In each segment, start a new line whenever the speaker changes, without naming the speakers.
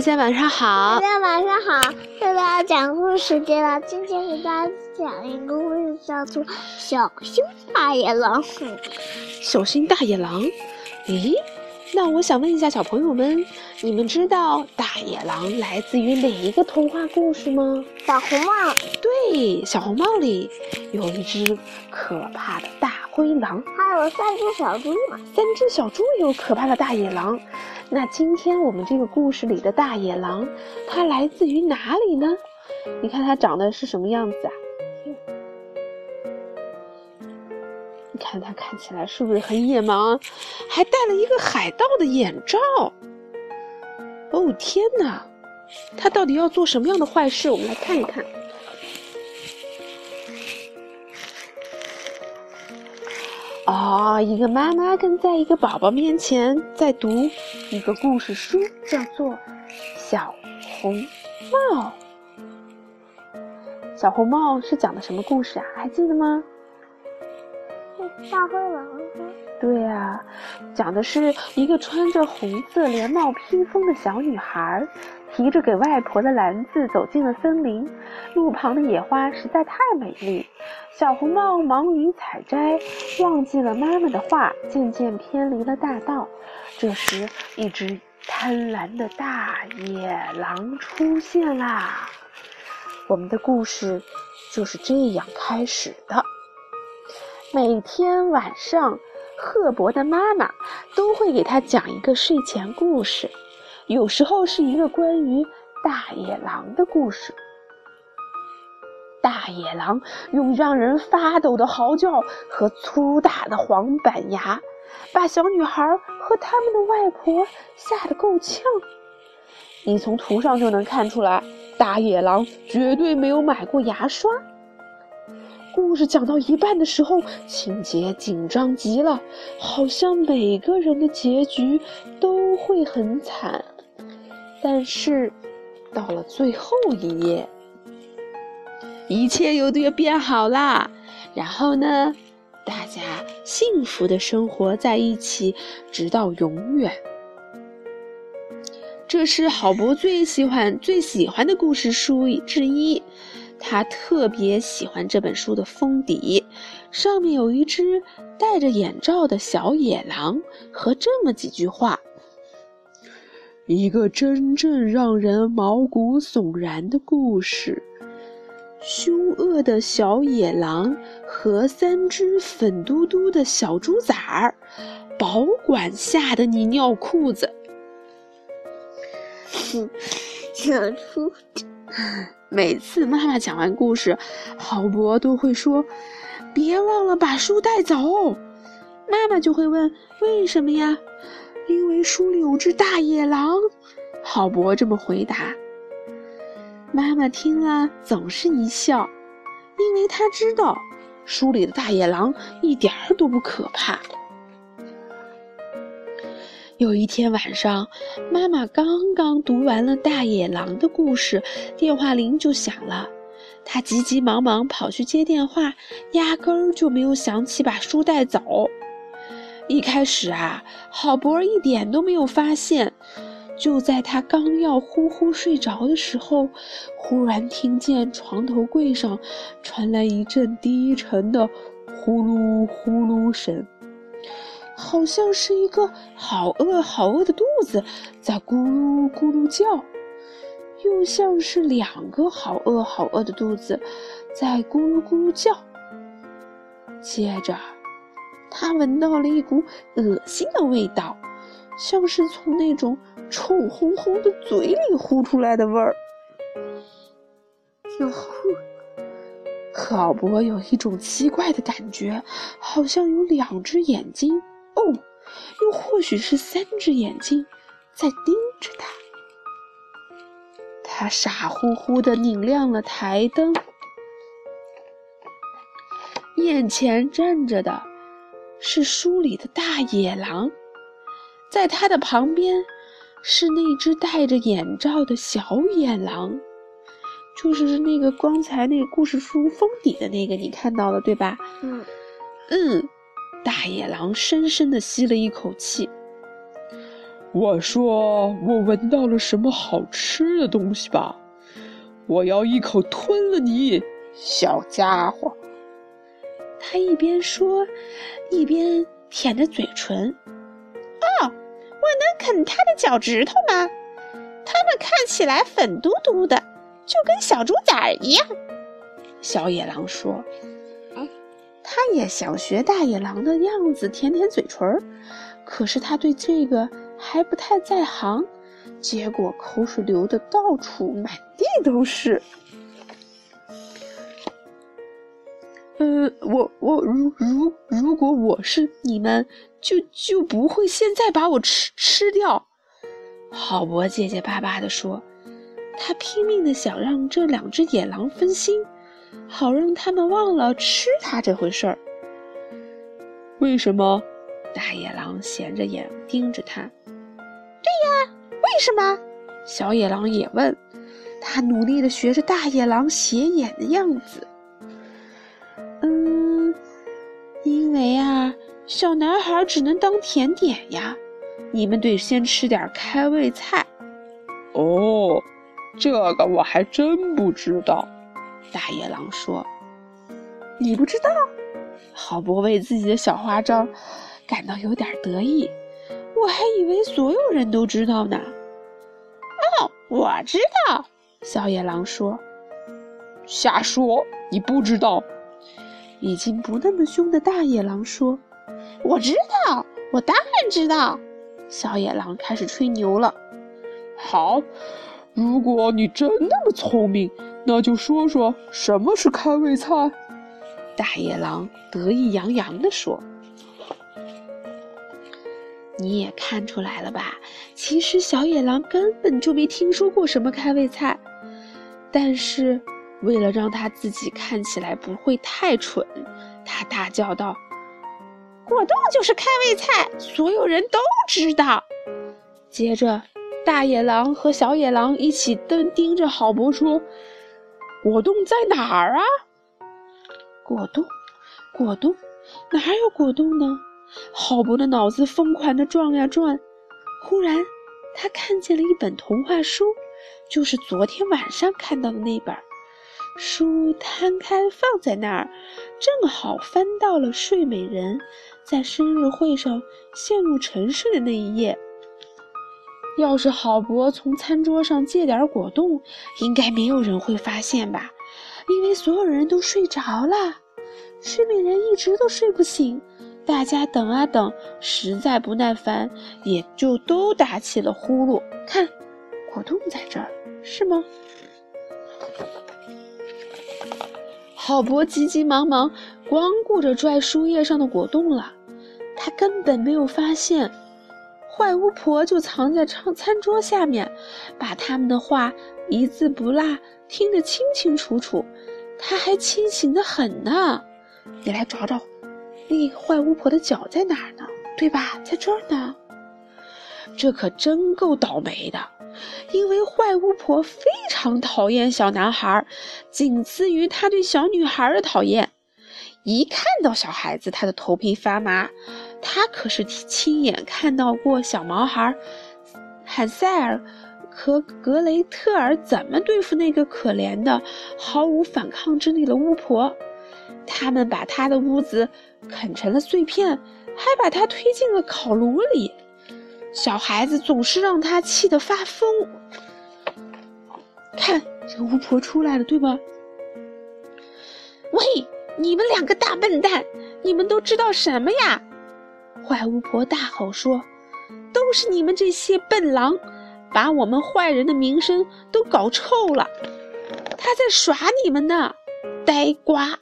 大家晚上好。
大家晚上好，又到大家讲故事时间了。今天给大家讲一个故事，叫做《小心大野狼》。
小心大野狼？咦，那我想问一下小朋友们，你们知道大野狼来自于哪一个童话故事吗？
小红帽。
对，小红帽里有一只可怕的大灰狼，
还有三只小猪呢。
三只小猪有可怕的大野狼。那今天我们这个故事里的大野狼，它来自于哪里呢？你看它长得是什么样子啊？你看它看起来是不是很野蛮？还戴了一个海盗的眼罩。哦天哪！它到底要做什么样的坏事？我们来看一看。哦，一个妈妈跟在一个宝宝面前在读一个故事书，叫做《小红帽》。小红帽是讲的什么故事啊？还记得吗？
大灰狼。
对呀，讲的是一个穿着红色连帽披风的小女孩。提着给外婆的篮子走进了森林，路旁的野花实在太美丽。小红帽忙于采摘，忘记了妈妈的话，渐渐偏离了大道。这时，一只贪婪的大野狼出现啦。我们的故事就是这样开始的。每天晚上，赫伯的妈妈都会给他讲一个睡前故事。有时候是一个关于大野狼的故事。大野狼用让人发抖的嚎叫和粗大的黄板牙，把小女孩和他们的外婆吓得够呛。你从图上就能看出来，大野狼绝对没有买过牙刷。故事讲到一半的时候，情节紧张极了，好像每个人的结局都会很惨。但是，到了最后一页，一切又都变好啦。然后呢，大家幸福的生活在一起，直到永远。这是郝博最喜欢、最喜欢的故事书之一。他特别喜欢这本书的封底，上面有一只戴着眼罩的小野狼和这么几句话。一个真正让人毛骨悚然的故事：凶恶的小野狼和三只粉嘟嘟的小猪崽儿，保管吓得你尿裤子。
小猪，
每次妈妈讲完故事，郝博都会说：“别忘了把书带走。”妈妈就会问：“为什么呀？”因为书里有只大野狼，郝博这么回答。妈妈听了总是一笑，因为她知道书里的大野狼一点儿都不可怕。有一天晚上，妈妈刚刚读完了大野狼的故事，电话铃就响了。她急急忙忙跑去接电话，压根儿就没有想起把书带走。一开始啊，郝博一点都没有发现。就在他刚要呼呼睡着的时候，忽然听见床头柜上传来一阵低沉的呼噜呼噜声，好像是一个好饿好饿的肚子在咕噜咕噜叫，又像是两个好饿好饿的肚子在咕噜咕噜叫。接着。他闻到了一股恶心的味道，像是从那种臭烘烘的嘴里呼出来的味儿。哟，郝博有一种奇怪的感觉，好像有两只眼睛，哦，又或许是三只眼睛，在盯着他。他傻乎乎的拧亮了台灯，眼前站着的。是书里的大野狼，在它的旁边是那只戴着眼罩的小野狼，就是那个刚才那个故事书封底的那个，你看到了对吧？
嗯
嗯，大野狼深深的吸了一口气，
我说我闻到了什么好吃的东西吧？我要一口吞了你，小家伙！
他一边说，一边舔着嘴唇。
哦，我能啃他的脚趾头吗？它们看起来粉嘟嘟的，就跟小猪崽儿一样。
小野狼说：“他也想学大野狼的样子，舔舔嘴唇儿。可是他对这个还不太在行，结果口水流的到处满地都是。”呃，我我如如如果我是你们，就就不会现在把我吃吃掉。郝博结结巴巴地说：“他拼命的想让这两只野狼分心，好让他们忘了吃他这回事儿。”
为什么？
大野狼斜着眼盯着他。
“对呀，为什么？”
小野狼也问。他努力的学着大野狼斜眼的样子。因为啊，小男孩只能当甜点呀。你们得先吃点开胃菜。
哦，这个我还真不知道。
大野狼说：“你不知道？”郝博为自己的小花招感到有点得意。我还以为所有人都知道呢。
哦，我知道。
小野狼说：“
瞎说，你不知道。”
已经不那么凶的大野狼说：“
我知道，我当然知道。”
小野狼开始吹牛了。
好，如果你真那么聪明，那就说说什么是开胃菜。
大野狼得意洋洋地说：“你也看出来了吧？其实小野狼根本就没听说过什么开胃菜，但是……”为了让他自己看起来不会太蠢，他大叫道：“
果冻就是开胃菜，所有人都知道。”
接着，大野狼和小野狼一起瞪盯着郝博说：“果冻在哪儿啊？”“果冻，果冻，哪有果冻呢？”郝博的脑子疯狂地转呀转，忽然，他看见了一本童话书，就是昨天晚上看到的那本。书摊开放在那儿，正好翻到了睡美人在生日会上陷入沉睡的那一页。要是郝博从餐桌上借点果冻，应该没有人会发现吧？因为所有人都睡着了。睡美人一直都睡不醒，大家等啊等，实在不耐烦，也就都打起了呼噜。看，果冻在这儿，是吗？郝博急急忙忙，光顾着拽书页上的果冻了，他根本没有发现，坏巫婆就藏在餐餐桌下面，把他们的话一字不落听得清清楚楚。他还清醒的很呢。你来找找，那个坏巫婆的脚在哪儿呢？对吧？在这儿呢。这可真够倒霉的。因为坏巫婆非常讨厌小男孩，仅次于她对小女孩的讨厌。一看到小孩子，她的头皮发麻。她可是亲眼看到过小毛孩汉塞尔和格雷特尔怎么对付那个可怜的、毫无反抗之力的巫婆。他们把她的屋子啃成了碎片，还把她推进了烤炉里。小孩子总是让他气得发疯。看，这个巫婆出来了，对吧？
喂，你们两个大笨蛋，你们都知道什么呀？
坏巫婆大吼说：“都是你们这些笨狼，把我们坏人的名声都搞臭了。他在耍你们呢，呆瓜！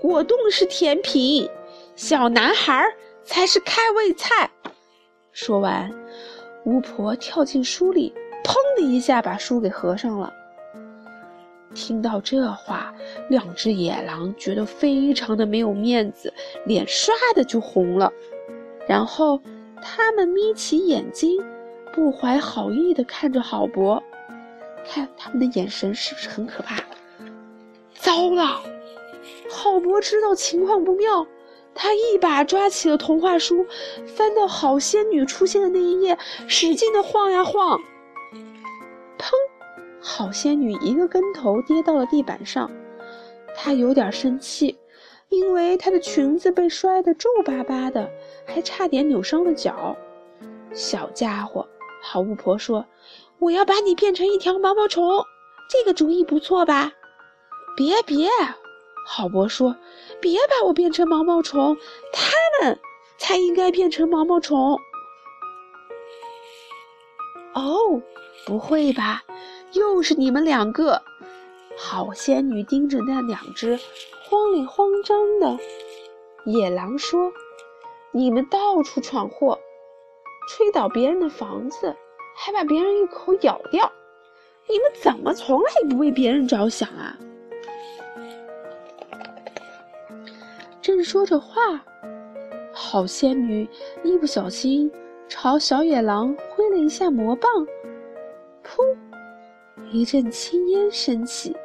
果冻是甜品，小男孩才是开胃菜。”说完，巫婆跳进书里，砰的一下把书给合上了。听到这话，两只野狼觉得非常的没有面子，脸唰的就红了。然后，他们眯起眼睛，不怀好意的看着郝博。看他们的眼神是不是很可怕？糟了！郝博知道情况不妙，他一把抓起了童话书，翻到好仙女出现的那一页，使劲的晃呀晃。砰！好仙女一个跟头跌到了地板上，她有点生气，因为她的裙子被摔得皱巴巴的，还差点扭伤了脚。小家伙，好巫婆说：“我要把你变成一条毛毛虫，这个主意不错吧？”别别。郝伯说：“别把我变成毛毛虫，他们才应该变成毛毛虫。”哦，不会吧？又是你们两个！好仙女盯着那两只慌里慌张的野狼说：“你们到处闯祸，吹倒别人的房子，还把别人一口咬掉，你们怎么从来不为别人着想啊？”正说着话，好仙女一不小心朝小野狼挥了一下魔棒，噗！一阵青烟升起，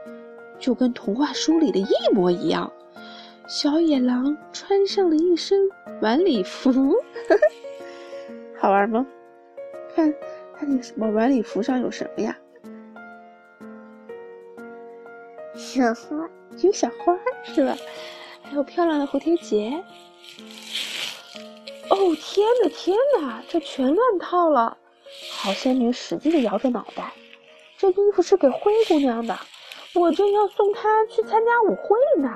就跟童话书里的一模一样。小野狼穿上了一身晚礼服，好玩吗？看，它那什么晚礼服上有什么呀？
小花，
有小花是吧？还有漂亮的蝴蝶结。哦天哪天哪，这全乱套了！好仙女使劲的摇着脑袋，这衣服是给灰姑娘的，我正要送她去参加舞会呢，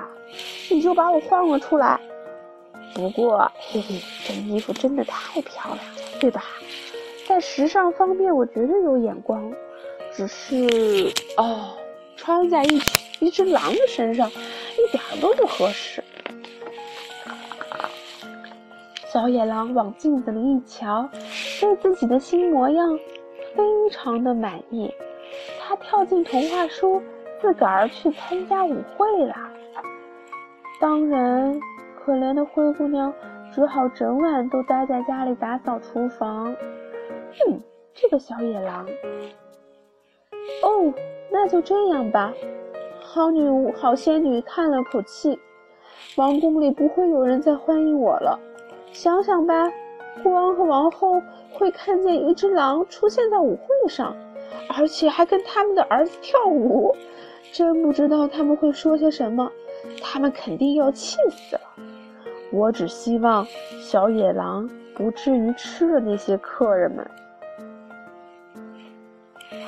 你就把我换了出来。不过，嘿嘿，这衣服真的太漂亮了，对吧？在时尚方面，我绝对有眼光，只是哦，穿在一一只狼的身上。一点都不合适。小野狼往镜子里一瞧，对自己的新模样非常的满意。他跳进童话书，自个儿去参加舞会了。当然，可怜的灰姑娘只好整晚都待在家里打扫厨房。嗯，这个小野狼。哦，那就这样吧。好女巫好仙女叹了口气，王宫里不会有人再欢迎我了。想想吧，国王和王后会看见一只狼出现在舞会上，而且还跟他们的儿子跳舞，真不知道他们会说些什么。他们肯定要气死了。我只希望小野狼不至于吃了那些客人们。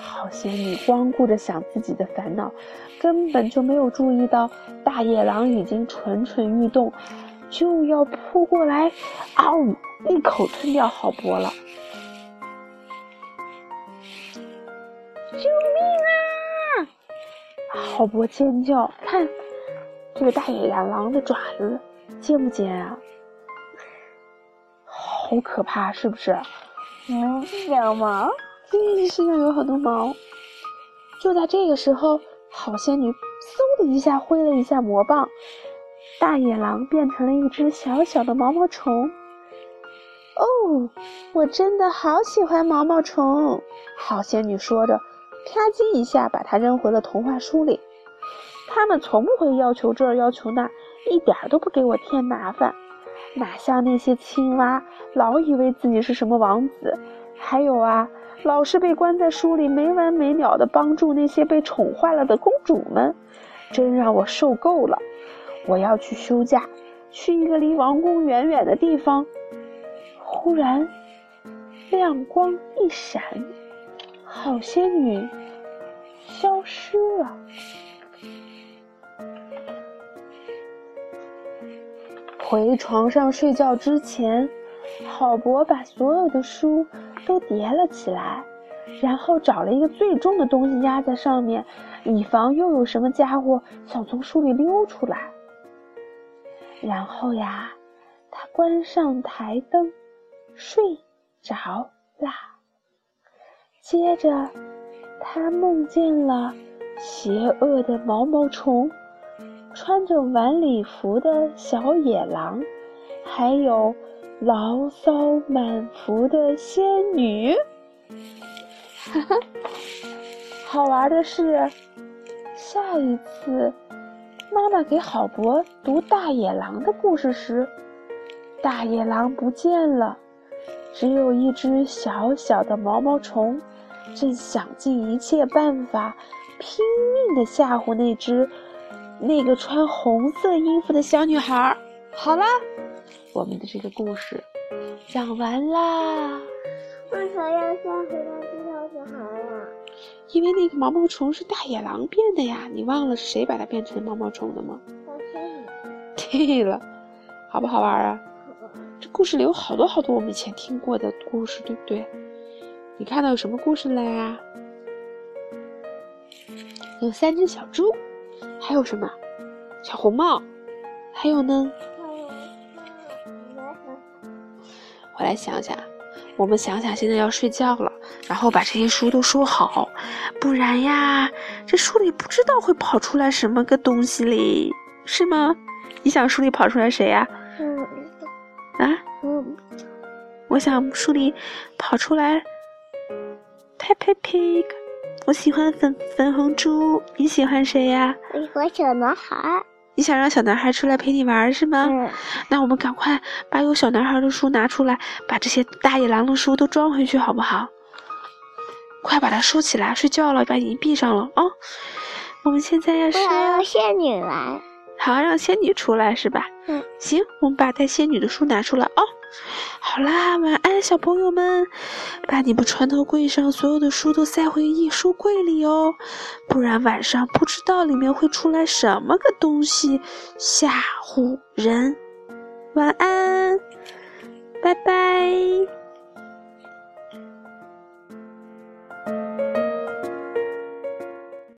好仙女光顾着想自己的烦恼，根本就没有注意到大野狼已经蠢蠢欲动，就要扑过来，嗷！一口吞掉郝伯了。救命啊！郝伯尖叫，看这个大野狼的爪子尖不尖啊？好可怕，是不是？
嗯，有毛。
嗯，身上有很多毛。就在这个时候，好仙女嗖的一下挥了一下魔棒，大野狼变成了一只小小的毛毛虫。哦，我真的好喜欢毛毛虫！好仙女说着，啪叽一下把它扔回了童话书里。他们从不会要求这要求那，一点都不给我添麻烦，哪像那些青蛙，老以为自己是什么王子。还有啊。老是被关在书里，没完没了的帮助那些被宠坏了的公主们，真让我受够了。我要去休假，去一个离王宫远远的地方。忽然，亮光一闪，好仙女消失了。回床上睡觉之前，郝伯把所有的书。都叠了起来，然后找了一个最重的东西压在上面，以防又有什么家伙想从书里溜出来。然后呀，他关上台灯，睡着啦。接着，他梦见了邪恶的毛毛虫，穿着晚礼服的小野狼，还有。牢骚满腹的仙女，哈哈！好玩的是，下一次妈妈给郝伯读大野狼的故事时，大野狼不见了，只有一只小小的毛毛虫，正想尽一切办法，拼命的吓唬那只那个穿红色衣服的小女孩。好啦，我们的这个故事讲完啦。
为啥要吓唬那只小女孩呀？
因为那个毛毛虫是大野狼变的呀，你忘了是谁把它变成毛毛虫的吗？对了，好不好玩啊？这故事里有好多好多我们以前听过的故事，对不对？你看到有什么故事了呀？有三只小猪，还有什么？小红帽，还有呢？来想想，我们想想，现在要睡觉了，然后把这些书都收好，不然呀，这书里不知道会跑出来什么个东西嘞，是吗？你想书里跑出来谁呀？
嗯，
啊？
嗯，
我想书里跑出来 Peppa Pig，我喜欢粉粉红猪，你喜欢谁呀？
我喜欢小男孩。
你想让小男孩出来陪你玩是吗？
嗯，
那我们赶快把有小男孩的书拿出来，把这些大野狼的书都装回去，好不好？快把它收起来，睡觉了，把眼睛闭上了啊、我们现在要
我
是
想让仙女来。
好让仙女出来是吧？
嗯，
行，我们把带仙女的书拿出来哦。好啦，晚安，小朋友们，把你们床头柜上所有的书都塞回艺书柜里哦，不然晚上不知道里面会出来什么个东西吓唬人。晚安，拜拜。